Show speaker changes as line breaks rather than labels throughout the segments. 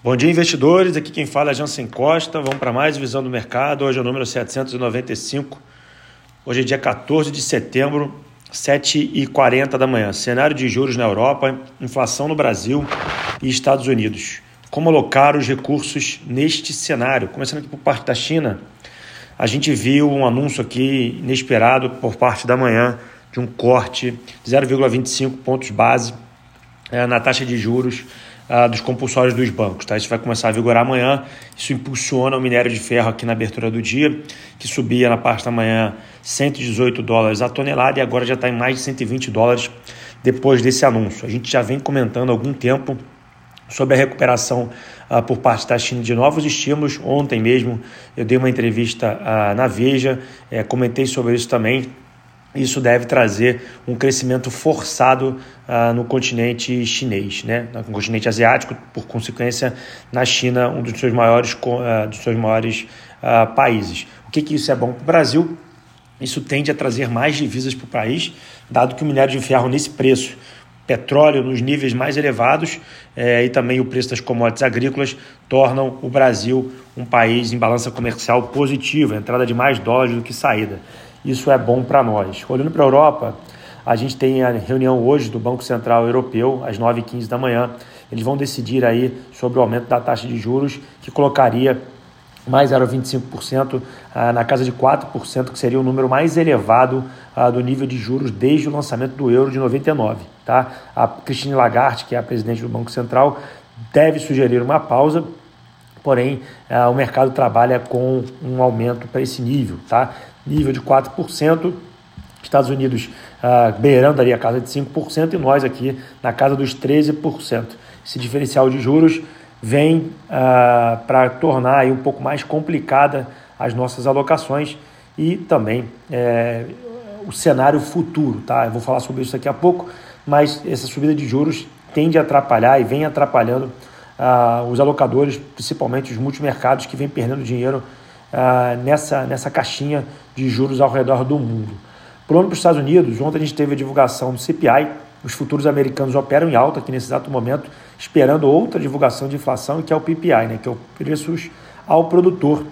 Bom dia, investidores. Aqui quem fala é Jansen Costa. Vamos para mais visão do mercado. Hoje é o número 795. Hoje é dia 14 de setembro, 7h40 da manhã. Cenário de juros na Europa, inflação no Brasil e Estados Unidos. Como alocar os recursos neste cenário? Começando aqui por parte da China, a gente viu um anúncio aqui inesperado por parte da manhã de um corte de 0,25 pontos base eh, na taxa de juros uh, dos compulsórios dos bancos. Tá? Isso vai começar a vigorar amanhã. Isso impulsiona o minério de ferro aqui na abertura do dia, que subia na parte da manhã 118 dólares a tonelada e agora já está em mais de 120 dólares depois desse anúncio. A gente já vem comentando há algum tempo sobre a recuperação uh, por parte da China de novos estímulos. Ontem mesmo eu dei uma entrevista uh, na Veja, eh, comentei sobre isso também isso deve trazer um crescimento forçado uh, no continente chinês, né? no continente asiático, por consequência, na China, um dos seus maiores, uh, dos seus maiores uh, países. O que, que isso é bom para o Brasil? Isso tende a trazer mais divisas para o país, dado que o minério de ferro nesse preço, petróleo nos níveis mais elevados eh, e também o preço das commodities agrícolas tornam o Brasil um país em balança comercial positiva, entrada de mais dólares do que saída isso é bom para nós. Olhando para a Europa, a gente tem a reunião hoje do Banco Central Europeu, às 9h15 da manhã. Eles vão decidir aí sobre o aumento da taxa de juros, que colocaria mais 0,25% ah, na casa de 4%, que seria o número mais elevado ah, do nível de juros desde o lançamento do euro de 99. Tá? A Christine Lagarde, que é a presidente do Banco Central, deve sugerir uma pausa porém ah, o mercado trabalha com um aumento para esse nível, tá? Nível de 4%, Estados Unidos ah, beirando ali a casa de 5% e nós aqui na casa dos 13%. Esse diferencial de juros vem ah, para tornar aí um pouco mais complicada as nossas alocações e também é, o cenário futuro, tá? Eu vou falar sobre isso daqui a pouco, mas essa subida de juros tende a atrapalhar e vem atrapalhando ah, os alocadores, principalmente os multimercados que vêm perdendo dinheiro ah, nessa, nessa caixinha de juros ao redor do mundo. Pulando para os Estados Unidos, ontem a gente teve a divulgação do CPI, os futuros americanos operam em alta aqui nesse exato momento, esperando outra divulgação de inflação, que é o PPI, né, que é o preços ao produtor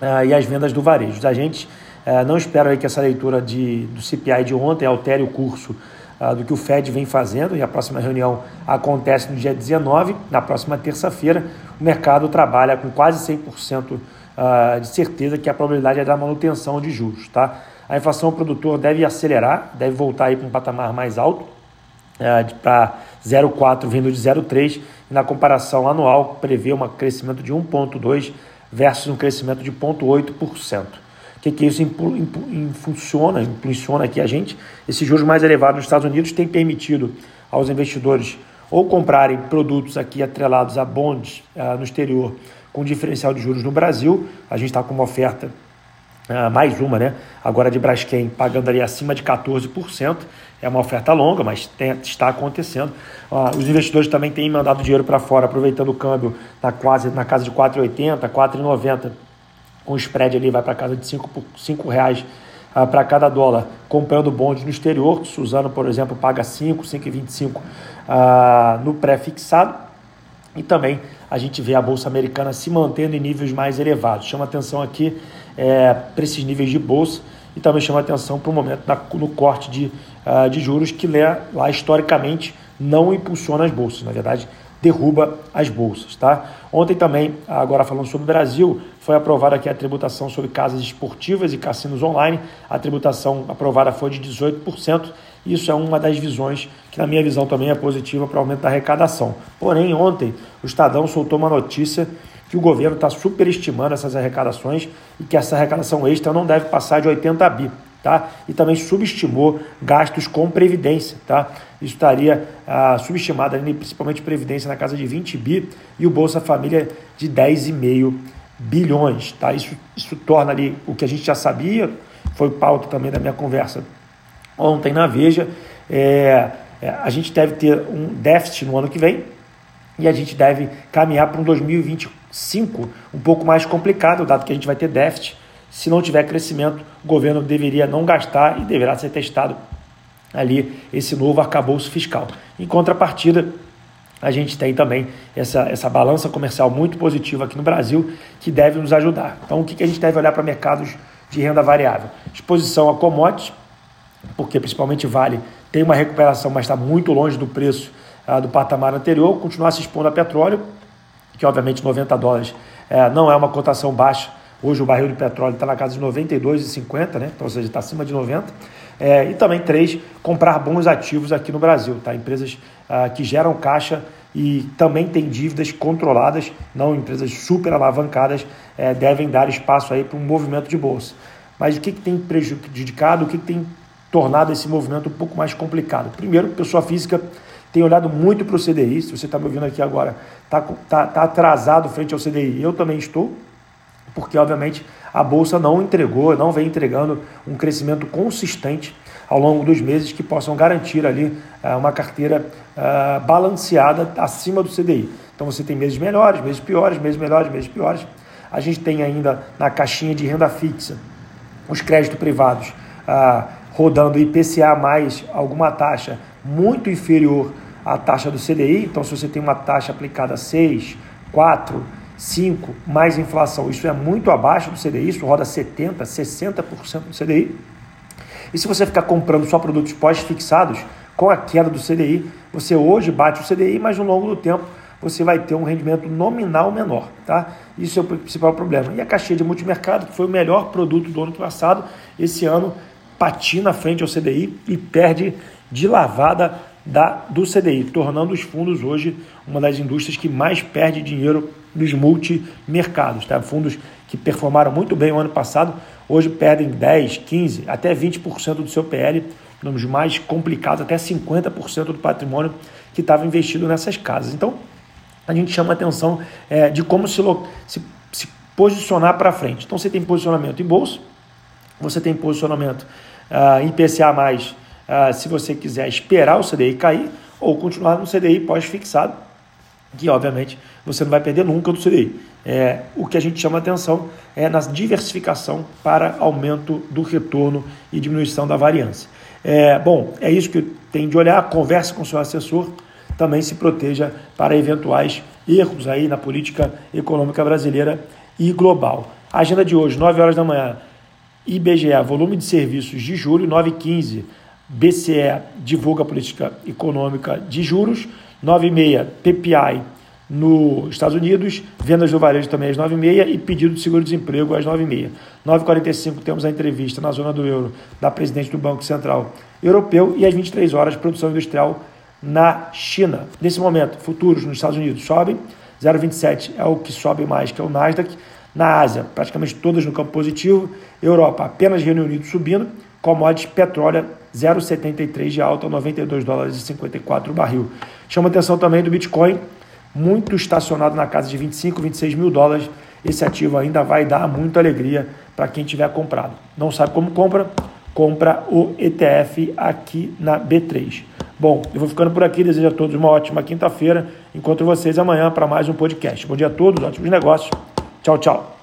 ah, e as vendas do varejo. Os agentes ah, não esperam aí que essa leitura de, do CPI de ontem altere o curso do que o Fed vem fazendo, e a próxima reunião acontece no dia 19, na próxima terça-feira. O mercado trabalha com quase 100% ah, de certeza que a probabilidade é da manutenção de juros. Tá? A inflação produtor deve acelerar, deve voltar para um patamar mais alto, uh, para 0,4 vindo de 0,3, e na comparação anual prevê um crescimento de 1,2 versus um crescimento de 0,8% que, que isso impu, impu, impulsiona aqui a gente. Esses juros mais elevados nos Estados Unidos têm permitido aos investidores ou comprarem produtos aqui atrelados a bonds uh, no exterior com diferencial de juros no Brasil. A gente está com uma oferta, uh, mais uma, né? Agora de Braskem, pagando ali acima de 14%. É uma oferta longa, mas tem, está acontecendo. Uh, os investidores também têm mandado dinheiro para fora, aproveitando o câmbio na, quase, na casa de 4,80, 4,90 com o spread ali vai para casa de 5 cinco reais para cada dólar, comprando bonde no exterior, Suzano, por exemplo, paga 5, 5,25 no pré-fixado. E também a gente vê a Bolsa Americana se mantendo em níveis mais elevados. Chama atenção aqui é, para esses níveis de bolsa e também chama atenção para o momento da, no corte de, uh, de juros que lá, lá historicamente não impulsiona as bolsas. Na verdade, derruba as bolsas. Tá? Ontem também, agora falando sobre o Brasil, foi aprovada aqui a tributação sobre casas esportivas e cassinos online. A tributação aprovada foi de 18%. Isso é uma das visões que, na minha visão, também é positiva para o aumento da arrecadação. Porém, ontem, o Estadão soltou uma notícia que o governo está superestimando essas arrecadações e que essa arrecadação extra não deve passar de 80 bi tá? E também subestimou gastos com previdência, tá? Isso estaria ah, subestimado principalmente previdência na casa de 20 bi e o Bolsa Família de 10,5 bilhões, tá? Isso, isso torna ali o que a gente já sabia, foi pauta também da minha conversa ontem na Veja, é, é, a gente deve ter um déficit no ano que vem e a gente deve caminhar para um 2025 um pouco mais complicado, dado que a gente vai ter déficit se não tiver crescimento, o governo deveria não gastar e deverá ser testado ali esse novo arcabouço fiscal. Em contrapartida, a gente tem também essa, essa balança comercial muito positiva aqui no Brasil que deve nos ajudar. Então, o que, que a gente deve olhar para mercados de renda variável? Exposição a commodities, porque principalmente Vale tem uma recuperação, mas está muito longe do preço ah, do patamar anterior, continuar se expondo a petróleo, que obviamente 90 dólares eh, não é uma cotação baixa. Hoje o barril de petróleo está na casa de 92,50, né? então, ou seja, está acima de 90. É, e também, três, comprar bons ativos aqui no Brasil, tá? empresas ah, que geram caixa e também têm dívidas controladas, não empresas super alavancadas, é, devem dar espaço aí para um movimento de bolsa. Mas o que, que tem prejudicado, o que, que tem tornado esse movimento um pouco mais complicado? Primeiro, pessoa física tem olhado muito para o CDI, se você está me ouvindo aqui agora, está tá, tá atrasado frente ao CDI, eu também estou, porque obviamente a bolsa não entregou, não vem entregando um crescimento consistente ao longo dos meses que possam garantir ali uh, uma carteira uh, balanceada acima do CDI. Então você tem meses melhores, meses piores, meses melhores, meses piores. A gente tem ainda na caixinha de renda fixa os créditos privados uh, rodando IPCA mais alguma taxa muito inferior à taxa do CDI. Então, se você tem uma taxa aplicada a 6, 4, 5 mais inflação, isso é muito abaixo do CDI, isso roda 70%, 60% do CDI. E se você ficar comprando só produtos pós-fixados, com a queda do CDI, você hoje bate o CDI, mas no longo do tempo você vai ter um rendimento nominal menor, tá? Isso é o principal problema. E a caixinha de multimercado, que foi o melhor produto do ano passado, esse ano patina frente ao CDI e perde de lavada da, do CDI, tornando os fundos hoje uma das indústrias que mais perde dinheiro nos multimercados. Tá? Fundos que performaram muito bem o ano passado, hoje perdem 10, 15, até 20% do seu PL, nos mais complicados, até 50% do patrimônio que estava investido nessas casas. Então, a gente chama atenção é, de como se, se, se posicionar para frente. Então, você tem posicionamento em bolsa, você tem posicionamento uh, em PCA+, uh, se você quiser esperar o CDI cair, ou continuar no CDI pós-fixado, que obviamente você não vai perder nunca do CDI. É, o que a gente chama atenção é na diversificação para aumento do retorno e diminuição da variância. É, bom, é isso que tem de olhar, converse com seu assessor, também se proteja para eventuais erros aí na política econômica brasileira e global. A agenda de hoje, 9 horas da manhã, IBGE, volume de serviços de julho, 9h15, BCE divulga a política econômica de juros, 9h30, PPI nos Estados Unidos, vendas do varejo também às 9h30 e pedido de seguro-desemprego às 9h30. 9h45 temos a entrevista na zona do euro da presidente do Banco Central Europeu e às 23 horas produção industrial na China. Nesse momento, futuros nos Estados Unidos sobem, 0,27 é o que sobe mais, que é o Nasdaq. Na Ásia, praticamente todas no campo positivo. Europa, apenas Reino Unido subindo. Commodities, petróleo, 0,73 de alta, 92 dólares e 54 o barril. Chama atenção também do Bitcoin, muito estacionado na casa de 25, 26 mil dólares. Esse ativo ainda vai dar muita alegria para quem tiver comprado. Não sabe como compra? Compra o ETF aqui na B3. Bom, eu vou ficando por aqui. Desejo a todos uma ótima quinta-feira. Encontro vocês amanhã para mais um podcast. Bom dia a todos, ótimos negócios. Tchau, tchau.